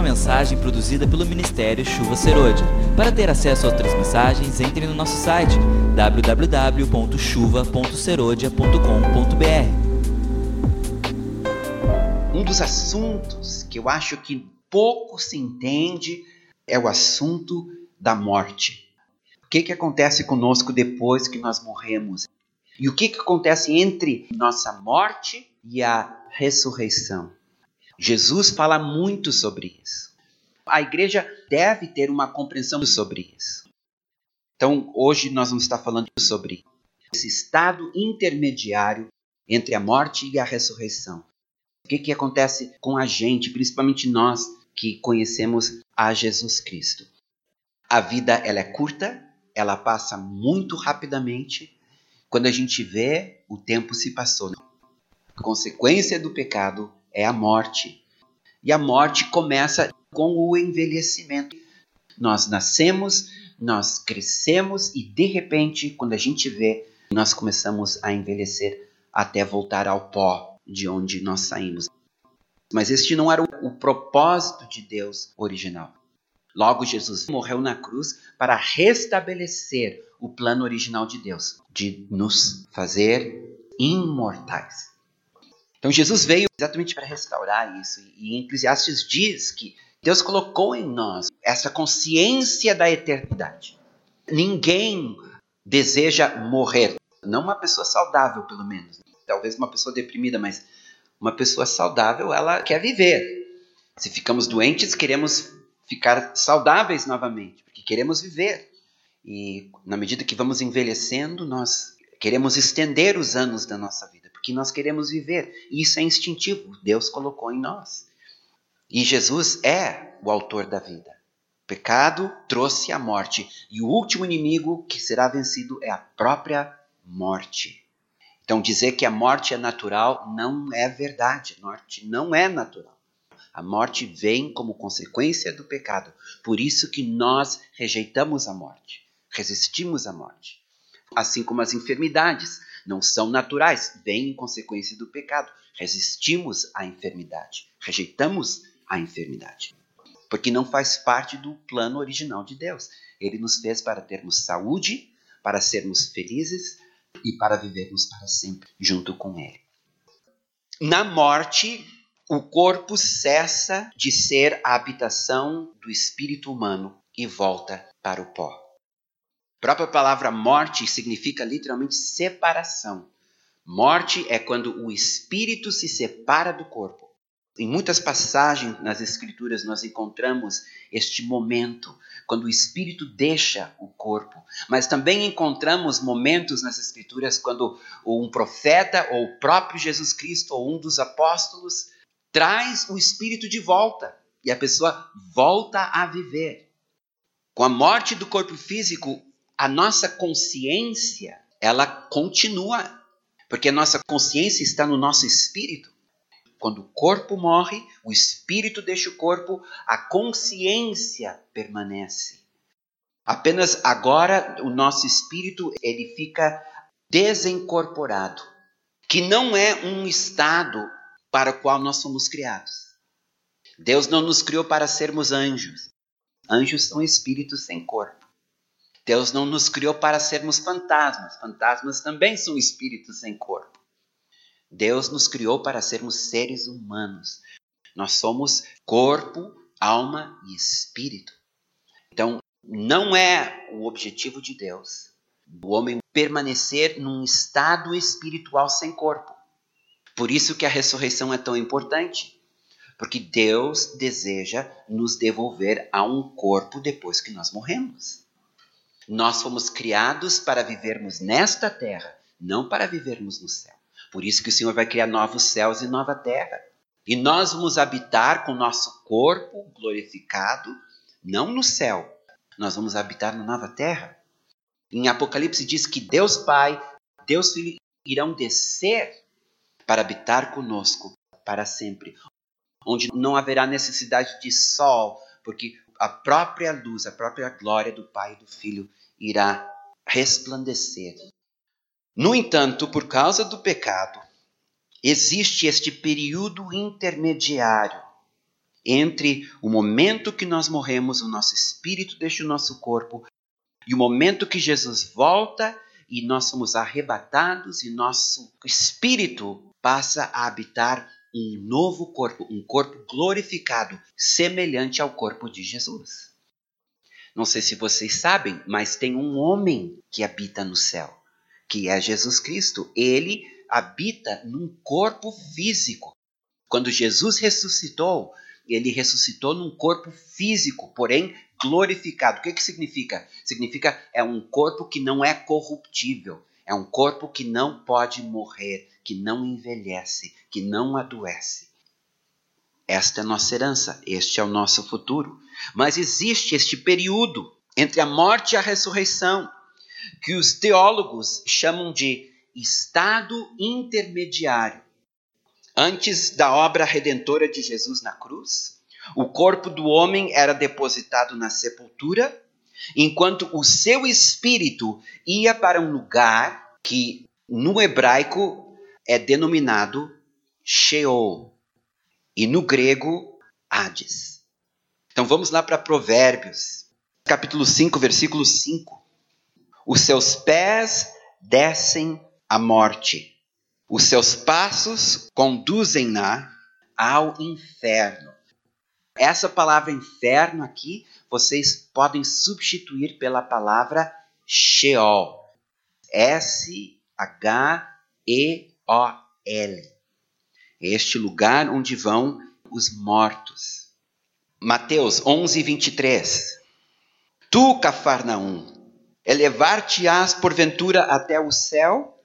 uma mensagem produzida pelo Ministério Chuva Serodia. Para ter acesso a outras mensagens, entre no nosso site www.chuva.serodia.com.br. Um dos assuntos que eu acho que pouco se entende é o assunto da morte. O que, que acontece conosco depois que nós morremos? E o que, que acontece entre nossa morte e a ressurreição? Jesus fala muito sobre isso. A igreja deve ter uma compreensão sobre isso. Então, hoje nós vamos estar falando sobre esse estado intermediário entre a morte e a ressurreição. O que, que acontece com a gente, principalmente nós que conhecemos a Jesus Cristo? A vida ela é curta, ela passa muito rapidamente. Quando a gente vê, o tempo se passou. A consequência do pecado é a morte. E a morte começa com o envelhecimento. Nós nascemos, nós crescemos e de repente, quando a gente vê, nós começamos a envelhecer até voltar ao pó de onde nós saímos. Mas este não era o propósito de Deus original. Logo, Jesus morreu na cruz para restabelecer o plano original de Deus, de nos fazer imortais. Então Jesus veio exatamente para restaurar isso. E em Eclesiastes diz que Deus colocou em nós essa consciência da eternidade. Ninguém deseja morrer. Não uma pessoa saudável, pelo menos. Talvez uma pessoa deprimida, mas uma pessoa saudável, ela quer viver. Se ficamos doentes, queremos ficar saudáveis novamente, porque queremos viver. E na medida que vamos envelhecendo, nós queremos estender os anos da nossa vida porque nós queremos viver. E isso é instintivo, Deus colocou em nós. E Jesus é o autor da vida. O pecado trouxe a morte, e o último inimigo que será vencido é a própria morte. Então, dizer que a morte é natural não é verdade. A morte não é natural. A morte vem como consequência do pecado. Por isso que nós rejeitamos a morte, resistimos à morte. Assim como as enfermidades não são naturais, vêm em consequência do pecado. Resistimos à enfermidade, rejeitamos a enfermidade, porque não faz parte do plano original de Deus. Ele nos fez para termos saúde, para sermos felizes e para vivermos para sempre junto com Ele. Na morte, o corpo cessa de ser a habitação do espírito humano e volta para o pó. A própria palavra morte significa literalmente separação. Morte é quando o espírito se separa do corpo. Em muitas passagens nas Escrituras nós encontramos este momento, quando o espírito deixa o corpo. Mas também encontramos momentos nas Escrituras quando um profeta, ou o próprio Jesus Cristo, ou um dos apóstolos, traz o espírito de volta e a pessoa volta a viver. Com a morte do corpo físico, a nossa consciência, ela continua, porque a nossa consciência está no nosso espírito. Quando o corpo morre, o espírito deixa o corpo, a consciência permanece. Apenas agora o nosso espírito ele fica desincorporado, que não é um estado para o qual nós somos criados. Deus não nos criou para sermos anjos. Anjos são espíritos sem corpo. Deus não nos criou para sermos fantasmas. Fantasmas também são espíritos sem corpo. Deus nos criou para sermos seres humanos. Nós somos corpo, alma e espírito. Então, não é o objetivo de Deus o homem permanecer num estado espiritual sem corpo. Por isso que a ressurreição é tão importante. Porque Deus deseja nos devolver a um corpo depois que nós morremos. Nós fomos criados para vivermos nesta terra, não para vivermos no céu. Por isso que o Senhor vai criar novos céus e nova terra. E nós vamos habitar com o nosso corpo glorificado, não no céu. Nós vamos habitar na nova terra. Em Apocalipse diz que Deus Pai, Deus Filho irão descer para habitar conosco para sempre, onde não haverá necessidade de sol, porque a própria luz, a própria glória do Pai e do Filho irá resplandecer. No entanto, por causa do pecado, existe este período intermediário entre o momento que nós morremos, o nosso espírito deixa o nosso corpo, e o momento que Jesus volta e nós somos arrebatados e nosso espírito passa a habitar um novo corpo, um corpo glorificado, semelhante ao corpo de Jesus. Não sei se vocês sabem, mas tem um homem que habita no céu, que é Jesus Cristo. Ele habita num corpo físico. Quando Jesus ressuscitou, ele ressuscitou num corpo físico, porém glorificado. O que, que significa? Significa é um corpo que não é corruptível, é um corpo que não pode morrer, que não envelhece, que não adoece. Esta é nossa herança, este é o nosso futuro. Mas existe este período entre a morte e a ressurreição, que os teólogos chamam de estado intermediário. Antes da obra redentora de Jesus na cruz, o corpo do homem era depositado na sepultura, enquanto o seu espírito ia para um lugar que no hebraico é denominado Sheol e no grego Hades. Então vamos lá para Provérbios, capítulo 5, versículo 5. Os seus pés descem à morte os seus passos conduzem-na ao inferno. Essa palavra inferno aqui, vocês podem substituir pela palavra Sheol. S-H-E-O-L. Este lugar onde vão os mortos. Mateus 11, 23. Tu, Cafarnaum, elevar-te-ás porventura até o céu?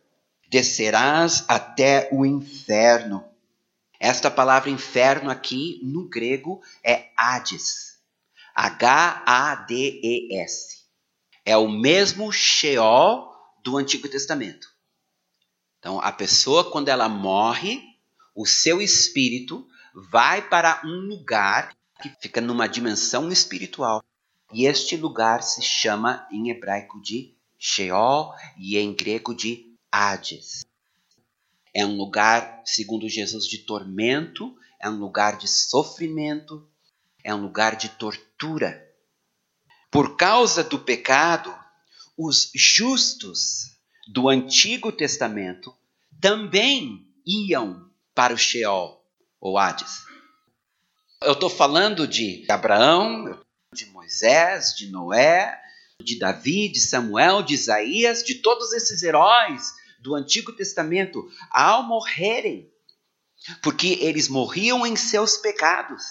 descerás até o inferno. Esta palavra inferno aqui no grego é Hades. H-A-D-E-S. É o mesmo Sheol do Antigo Testamento. Então, a pessoa, quando ela morre, o seu espírito vai para um lugar que fica numa dimensão espiritual. E este lugar se chama em hebraico de Sheol e em grego de Hades. É um lugar, segundo Jesus, de tormento, é um lugar de sofrimento, é um lugar de tortura. Por causa do pecado, os justos do Antigo Testamento também iam para o Sheol, ou Hades. Eu estou falando de Abraão, de Moisés, de Noé, de Davi, de Samuel, de Isaías, de todos esses heróis do Antigo Testamento ao morrerem, porque eles morriam em seus pecados,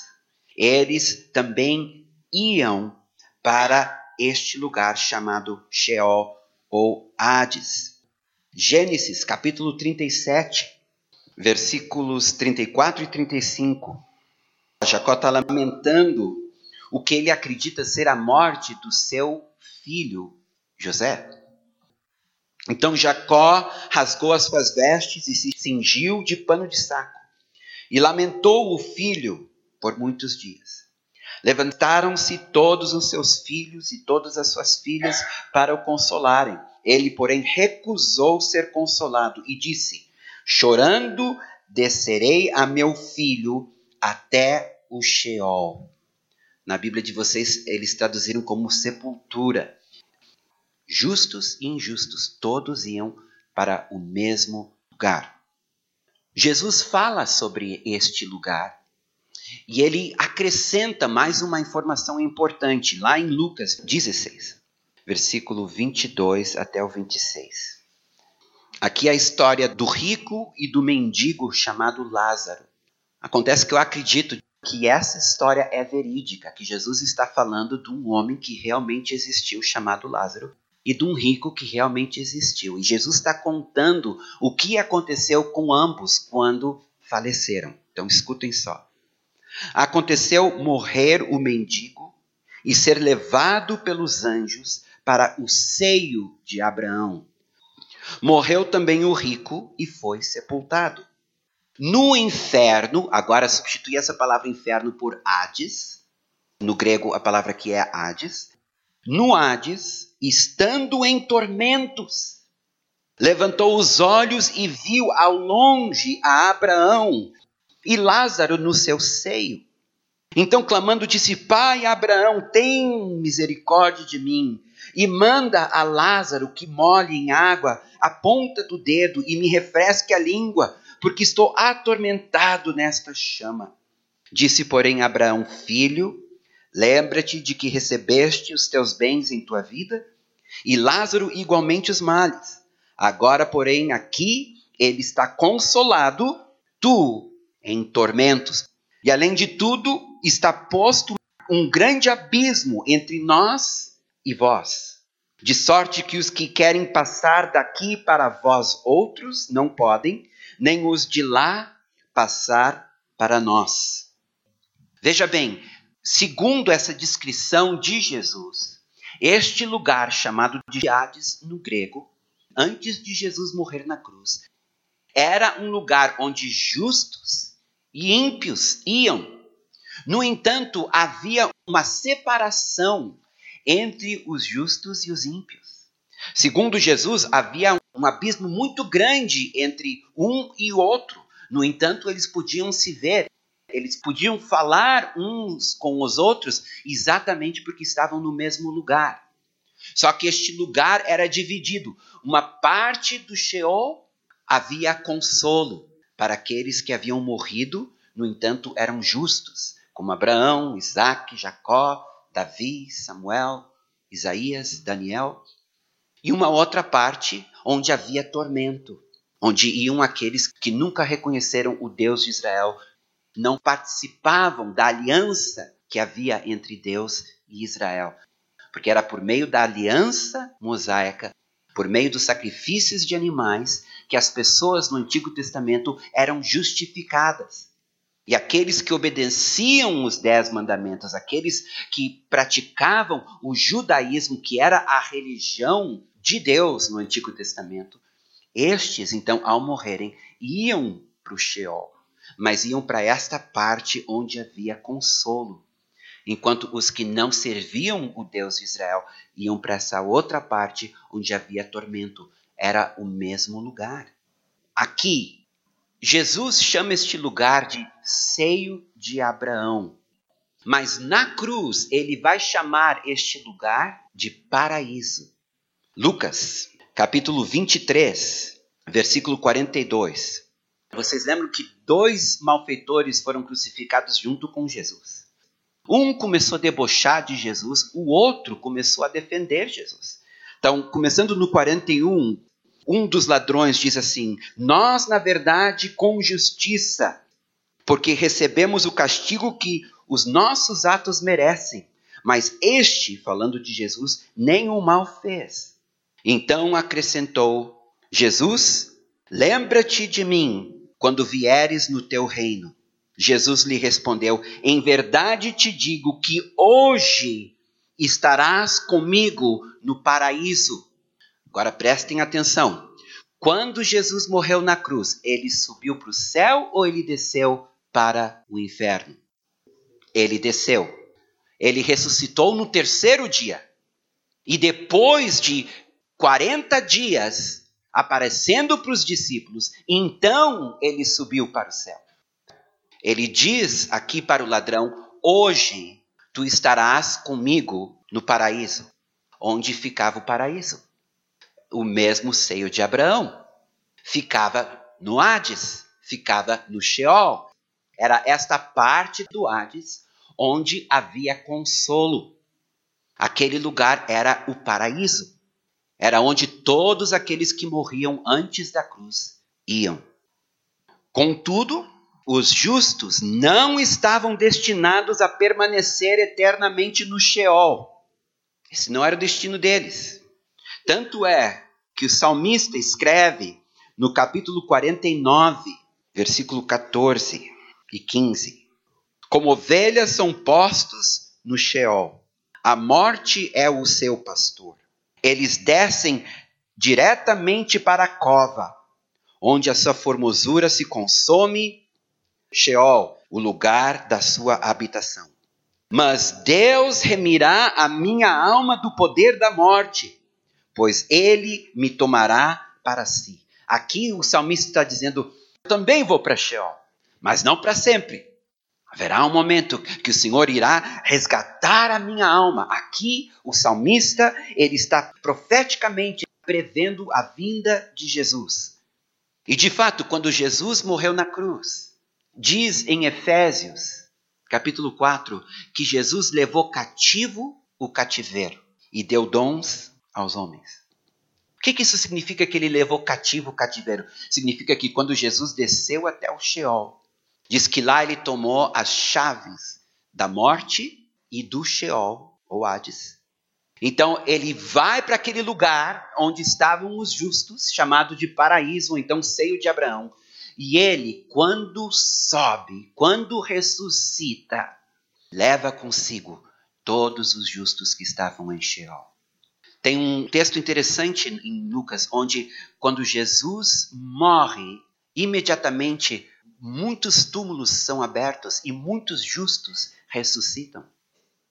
eles também iam para este lugar chamado Sheol ou Hades. Gênesis capítulo 37, versículos 34 e 35. Jacó está lamentando o que ele acredita ser a morte do seu filho José. Então Jacó rasgou as suas vestes e se cingiu de pano de saco, e lamentou o filho por muitos dias. Levantaram-se todos os seus filhos e todas as suas filhas para o consolarem. Ele, porém, recusou ser consolado e disse: Chorando, descerei a meu filho até o Sheol. Na Bíblia de vocês, eles traduziram como sepultura. Justos e injustos, todos iam para o mesmo lugar. Jesus fala sobre este lugar e ele acrescenta mais uma informação importante lá em Lucas 16, versículo 22 até o 26. Aqui é a história do rico e do mendigo chamado Lázaro. Acontece que eu acredito que essa história é verídica, que Jesus está falando de um homem que realmente existiu chamado Lázaro e de um rico que realmente existiu. E Jesus está contando o que aconteceu com ambos quando faleceram. Então escutem só. Aconteceu morrer o mendigo e ser levado pelos anjos para o seio de Abraão. Morreu também o rico e foi sepultado. No inferno, agora substitui essa palavra inferno por Hades. No grego, a palavra que é Hades. No Hades, estando em tormentos, levantou os olhos e viu ao longe a Abraão e Lázaro no seu seio. Então, clamando, disse: Pai Abraão, tem misericórdia de mim e manda a Lázaro que molhe em água a ponta do dedo e me refresque a língua, porque estou atormentado nesta chama. Disse, porém, Abraão: Filho, lembra-te de que recebeste os teus bens em tua vida, e Lázaro igualmente os males. Agora, porém, aqui ele está consolado, tu em tormentos. E além de tudo, está posto um grande abismo entre nós e vós. De sorte que os que querem passar daqui para vós outros não podem, nem os de lá passar para nós. Veja bem, segundo essa descrição de Jesus, este lugar chamado de Hades no grego, antes de Jesus morrer na cruz, era um lugar onde justos e ímpios iam no entanto, havia uma separação entre os justos e os ímpios. Segundo Jesus, havia um abismo muito grande entre um e outro. No entanto, eles podiam se ver, eles podiam falar uns com os outros exatamente porque estavam no mesmo lugar. Só que este lugar era dividido. Uma parte do Sheol havia consolo para aqueles que haviam morrido, no entanto, eram justos como Abraão, Isaac, Jacó, Davi, Samuel, Isaías, Daniel. E uma outra parte onde havia tormento, onde iam aqueles que nunca reconheceram o Deus de Israel, não participavam da aliança que havia entre Deus e Israel. Porque era por meio da aliança mosaica, por meio dos sacrifícios de animais, que as pessoas no Antigo Testamento eram justificadas. E aqueles que obedeciam os dez mandamentos, aqueles que praticavam o judaísmo, que era a religião de Deus no Antigo Testamento, estes, então, ao morrerem, iam para o Sheol, mas iam para esta parte onde havia consolo. Enquanto os que não serviam o Deus de Israel iam para essa outra parte onde havia tormento. Era o mesmo lugar. Aqui, Jesus chama este lugar de seio de Abraão. Mas na cruz ele vai chamar este lugar de paraíso. Lucas, capítulo 23, versículo 42. Vocês lembram que dois malfeitores foram crucificados junto com Jesus. Um começou a debochar de Jesus, o outro começou a defender Jesus. Então, começando no 41, um dos ladrões diz assim: Nós, na verdade, com justiça, porque recebemos o castigo que os nossos atos merecem. Mas este, falando de Jesus, nenhum mal fez. Então acrescentou: Jesus, lembra-te de mim quando vieres no teu reino. Jesus lhe respondeu: Em verdade te digo que hoje estarás comigo no paraíso. Agora prestem atenção. Quando Jesus morreu na cruz, ele subiu para o céu ou ele desceu para o inferno? Ele desceu. Ele ressuscitou no terceiro dia. E depois de 40 dias aparecendo para os discípulos, então ele subiu para o céu. Ele diz aqui para o ladrão: Hoje tu estarás comigo no paraíso. Onde ficava o paraíso? O mesmo seio de Abraão. Ficava no Hades, ficava no Sheol. Era esta parte do Hades onde havia consolo. Aquele lugar era o paraíso. Era onde todos aqueles que morriam antes da cruz iam. Contudo, os justos não estavam destinados a permanecer eternamente no Sheol. Esse não era o destino deles. Tanto é que o salmista escreve no capítulo 49, versículo 14 e 15. Como ovelhas são postos no Sheol, a morte é o seu pastor. Eles descem diretamente para a cova, onde a sua formosura se consome, Sheol, o lugar da sua habitação. Mas Deus remirá a minha alma do poder da morte pois ele me tomará para si. Aqui o salmista está dizendo: eu também vou para Sheol, mas não para sempre. Haverá um momento que o Senhor irá resgatar a minha alma. Aqui, o salmista, ele está profeticamente prevendo a vinda de Jesus. E de fato, quando Jesus morreu na cruz, diz em Efésios, capítulo 4, que Jesus levou cativo o cativeiro e deu dons aos homens. O que, que isso significa que ele levou cativo o cativeiro? Significa que quando Jesus desceu até o Sheol, Diz que lá ele tomou as chaves da morte e do Sheol, ou Hades. Então ele vai para aquele lugar onde estavam os justos, chamado de paraíso, ou então seio de Abraão. E ele, quando sobe, quando ressuscita, leva consigo todos os justos que estavam em Sheol. Tem um texto interessante em Lucas, onde quando Jesus morre, imediatamente muitos túmulos são abertos e muitos justos ressuscitam.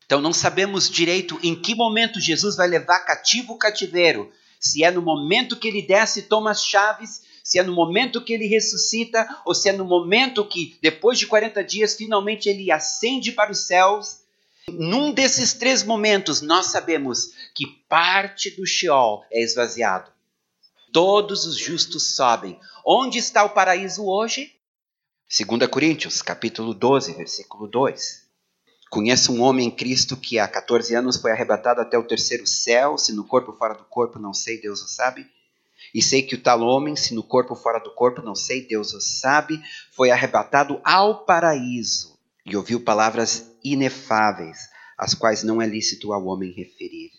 Então não sabemos direito em que momento Jesus vai levar cativo o cativeiro. Se é no momento que ele desce e toma as chaves, se é no momento que ele ressuscita, ou se é no momento que, depois de 40 dias, finalmente ele ascende para os céus. Num desses três momentos, nós sabemos que parte do Sheol é esvaziado. Todos os justos sobem. Onde está o paraíso hoje? 2 Coríntios, capítulo 12, versículo 2. Conheço um homem em Cristo que há 14 anos foi arrebatado até o terceiro céu, se no corpo ou fora do corpo, não sei, Deus o sabe. E sei que o tal homem, se no corpo ou fora do corpo, não sei, Deus o sabe, foi arrebatado ao paraíso e ouviu palavras inefáveis, as quais não é lícito ao homem referir.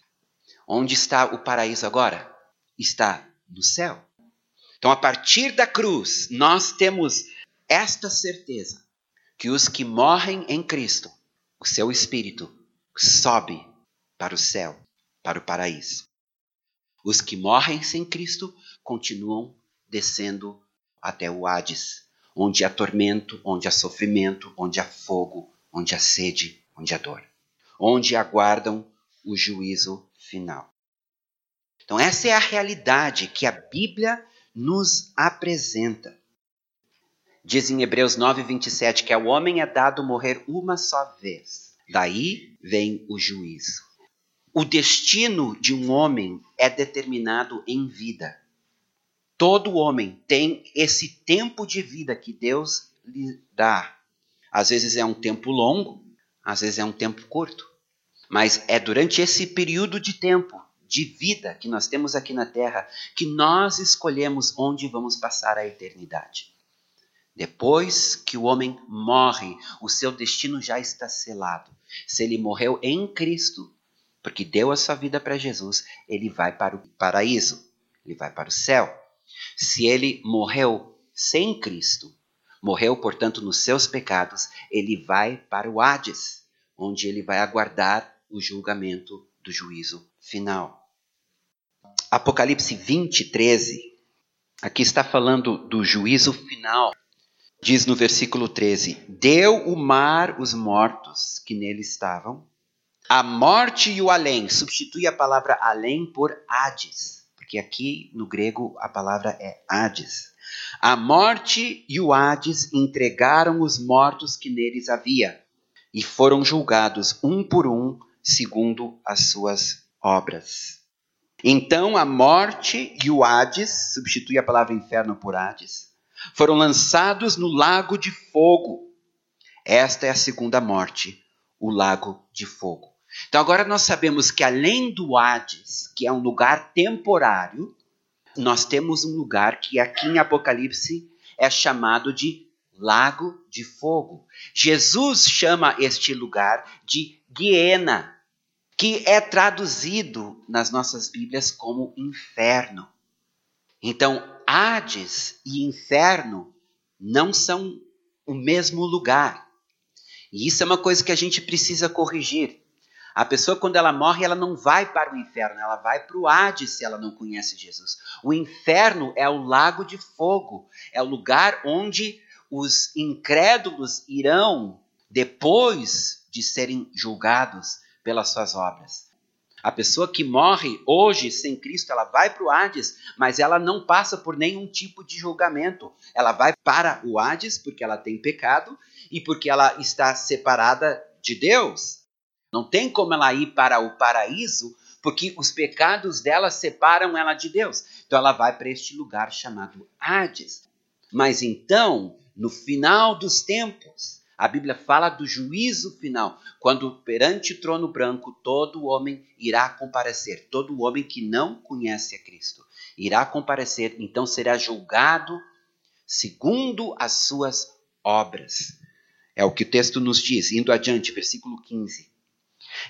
Onde está o paraíso agora? Está no céu. Então, a partir da cruz, nós temos esta certeza que os que morrem em Cristo, o seu espírito sobe para o céu, para o paraíso. Os que morrem sem Cristo continuam descendo até o Hades, onde há tormento, onde há sofrimento, onde há fogo, onde há sede, onde há dor, onde aguardam o juízo final. Então, essa é a realidade que a Bíblia nos apresenta. Diz em Hebreus 9, 27 que ao homem é dado morrer uma só vez. Daí vem o juízo. O destino de um homem é determinado em vida. Todo homem tem esse tempo de vida que Deus lhe dá. Às vezes é um tempo longo, às vezes é um tempo curto. Mas é durante esse período de tempo, de vida que nós temos aqui na Terra, que nós escolhemos onde vamos passar a eternidade. Depois que o homem morre, o seu destino já está selado. Se ele morreu em Cristo, porque deu a sua vida para Jesus, ele vai para o paraíso, ele vai para o céu. Se ele morreu sem Cristo, morreu, portanto, nos seus pecados, ele vai para o Hades, onde ele vai aguardar o julgamento do juízo final. Apocalipse 20, 13. Aqui está falando do juízo final diz no versículo 13: Deu o mar os mortos que nele estavam, a morte e o além. Substitui a palavra além por Hades, porque aqui no grego a palavra é Hades. A morte e o Hades entregaram os mortos que neles havia, e foram julgados um por um, segundo as suas obras. Então a morte e o Hades, substitui a palavra inferno por Hades, foram lançados no lago de fogo. Esta é a segunda morte, o lago de fogo. Então agora nós sabemos que além do Hades, que é um lugar temporário, nós temos um lugar que aqui em Apocalipse é chamado de lago de fogo. Jesus chama este lugar de Guiena, que é traduzido nas nossas Bíblias como inferno. Então, Hades e inferno não são o mesmo lugar. E isso é uma coisa que a gente precisa corrigir. A pessoa, quando ela morre, ela não vai para o inferno, ela vai para o Hades se ela não conhece Jesus. O inferno é o lago de fogo, é o lugar onde os incrédulos irão depois de serem julgados pelas suas obras. A pessoa que morre hoje sem Cristo, ela vai para o Hades, mas ela não passa por nenhum tipo de julgamento. Ela vai para o Hades porque ela tem pecado e porque ela está separada de Deus. Não tem como ela ir para o paraíso porque os pecados dela separam ela de Deus. Então ela vai para este lugar chamado Hades. Mas então, no final dos tempos, a Bíblia fala do juízo final, quando perante o trono branco todo homem irá comparecer, todo homem que não conhece a Cristo irá comparecer, então será julgado segundo as suas obras. É o que o texto nos diz, indo adiante, versículo 15.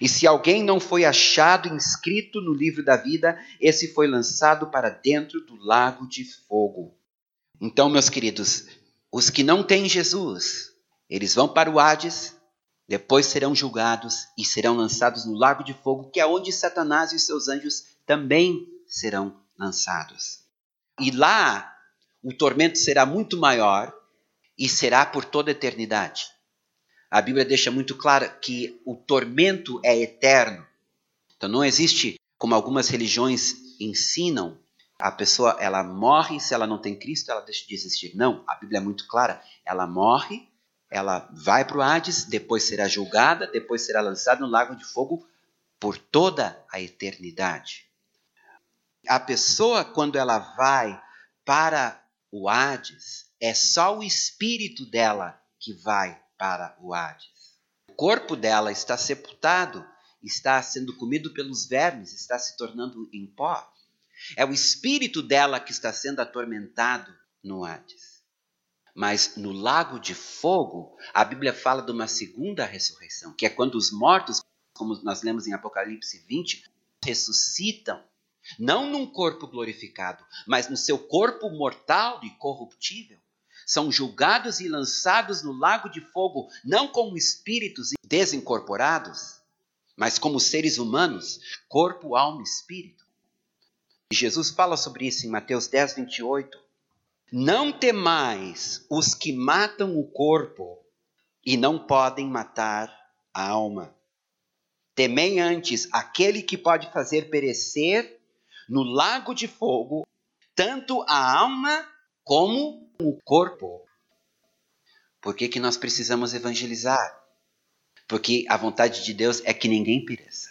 E se alguém não foi achado inscrito no livro da vida, esse foi lançado para dentro do lago de fogo. Então, meus queridos, os que não têm Jesus, eles vão para o Hades, depois serão julgados e serão lançados no lago de fogo, que é onde Satanás e seus anjos também serão lançados. E lá o tormento será muito maior e será por toda a eternidade. A Bíblia deixa muito claro que o tormento é eterno. Então não existe, como algumas religiões ensinam, a pessoa ela morre se ela não tem Cristo, ela deixa de existir. Não, a Bíblia é muito clara. Ela morre ela vai para o Hades, depois será julgada, depois será lançada no lago de fogo por toda a eternidade. A pessoa, quando ela vai para o Hades, é só o espírito dela que vai para o Hades. O corpo dela está sepultado, está sendo comido pelos vermes, está se tornando em pó. É o espírito dela que está sendo atormentado no Hades. Mas no lago de fogo, a Bíblia fala de uma segunda ressurreição, que é quando os mortos, como nós lemos em Apocalipse 20, ressuscitam, não num corpo glorificado, mas no seu corpo mortal e corruptível. São julgados e lançados no lago de fogo, não como espíritos desincorporados, mas como seres humanos, corpo, alma e espírito. E Jesus fala sobre isso em Mateus 10, 28. Não temais os que matam o corpo e não podem matar a alma. Temei antes aquele que pode fazer perecer no lago de fogo tanto a alma como o corpo. Por que, que nós precisamos evangelizar? Porque a vontade de Deus é que ninguém pereça.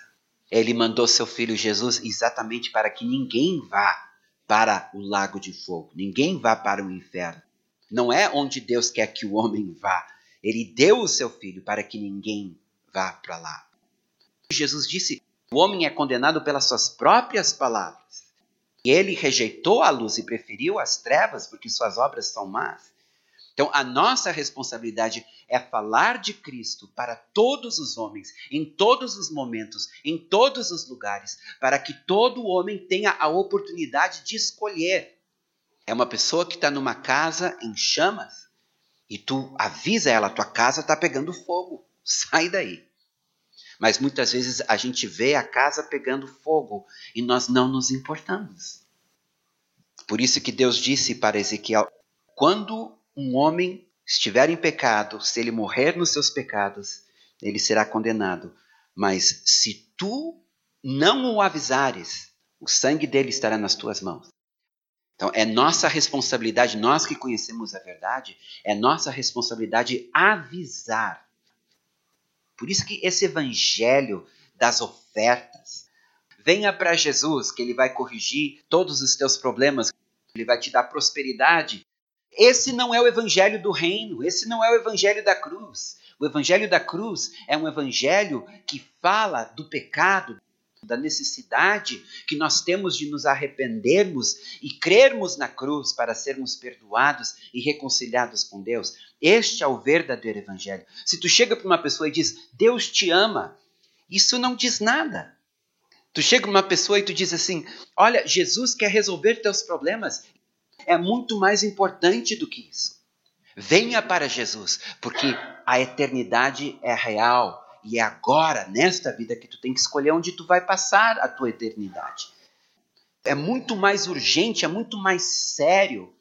Ele mandou seu filho Jesus exatamente para que ninguém vá para o lago de fogo. Ninguém vá para o inferno. Não é onde Deus quer que o homem vá. Ele deu o seu filho para que ninguém vá para lá. Jesus disse: o homem é condenado pelas suas próprias palavras. E ele rejeitou a luz e preferiu as trevas porque suas obras são más. Então, a nossa responsabilidade é falar de Cristo para todos os homens, em todos os momentos, em todos os lugares, para que todo homem tenha a oportunidade de escolher. É uma pessoa que está numa casa em chamas e tu avisa ela: tua casa está pegando fogo, sai daí. Mas muitas vezes a gente vê a casa pegando fogo e nós não nos importamos. Por isso que Deus disse para Ezequiel: quando um homem estiver em pecado, se ele morrer nos seus pecados, ele será condenado. Mas se tu não o avisares, o sangue dele estará nas tuas mãos. Então é nossa responsabilidade, nós que conhecemos a verdade, é nossa responsabilidade avisar. Por isso que esse evangelho das ofertas, venha para Jesus, que ele vai corrigir todos os teus problemas, ele vai te dar prosperidade, esse não é o evangelho do reino, esse não é o evangelho da cruz. O evangelho da cruz é um evangelho que fala do pecado, da necessidade que nós temos de nos arrependermos e crermos na cruz para sermos perdoados e reconciliados com Deus. Este é o verdadeiro evangelho. Se tu chega para uma pessoa e diz: "Deus te ama", isso não diz nada. Tu chega para uma pessoa e tu diz assim: "Olha, Jesus quer resolver teus problemas" é muito mais importante do que isso. Venha para Jesus, porque a eternidade é real e é agora, nesta vida, que tu tem que escolher onde tu vai passar a tua eternidade. É muito mais urgente, é muito mais sério.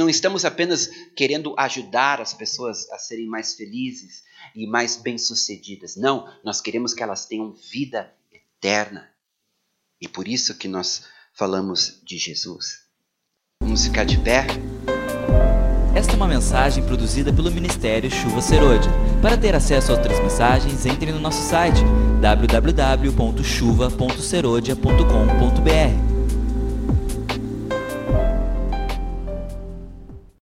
Não estamos apenas querendo ajudar as pessoas a serem mais felizes e mais bem-sucedidas. Não, nós queremos que elas tenham vida eterna. E por isso que nós falamos de Jesus. Vamos ficar de pé? Esta é uma mensagem produzida pelo Ministério Chuva Serôdia. Para ter acesso a outras mensagens, entre no nosso site www.chuva.serodia.com.br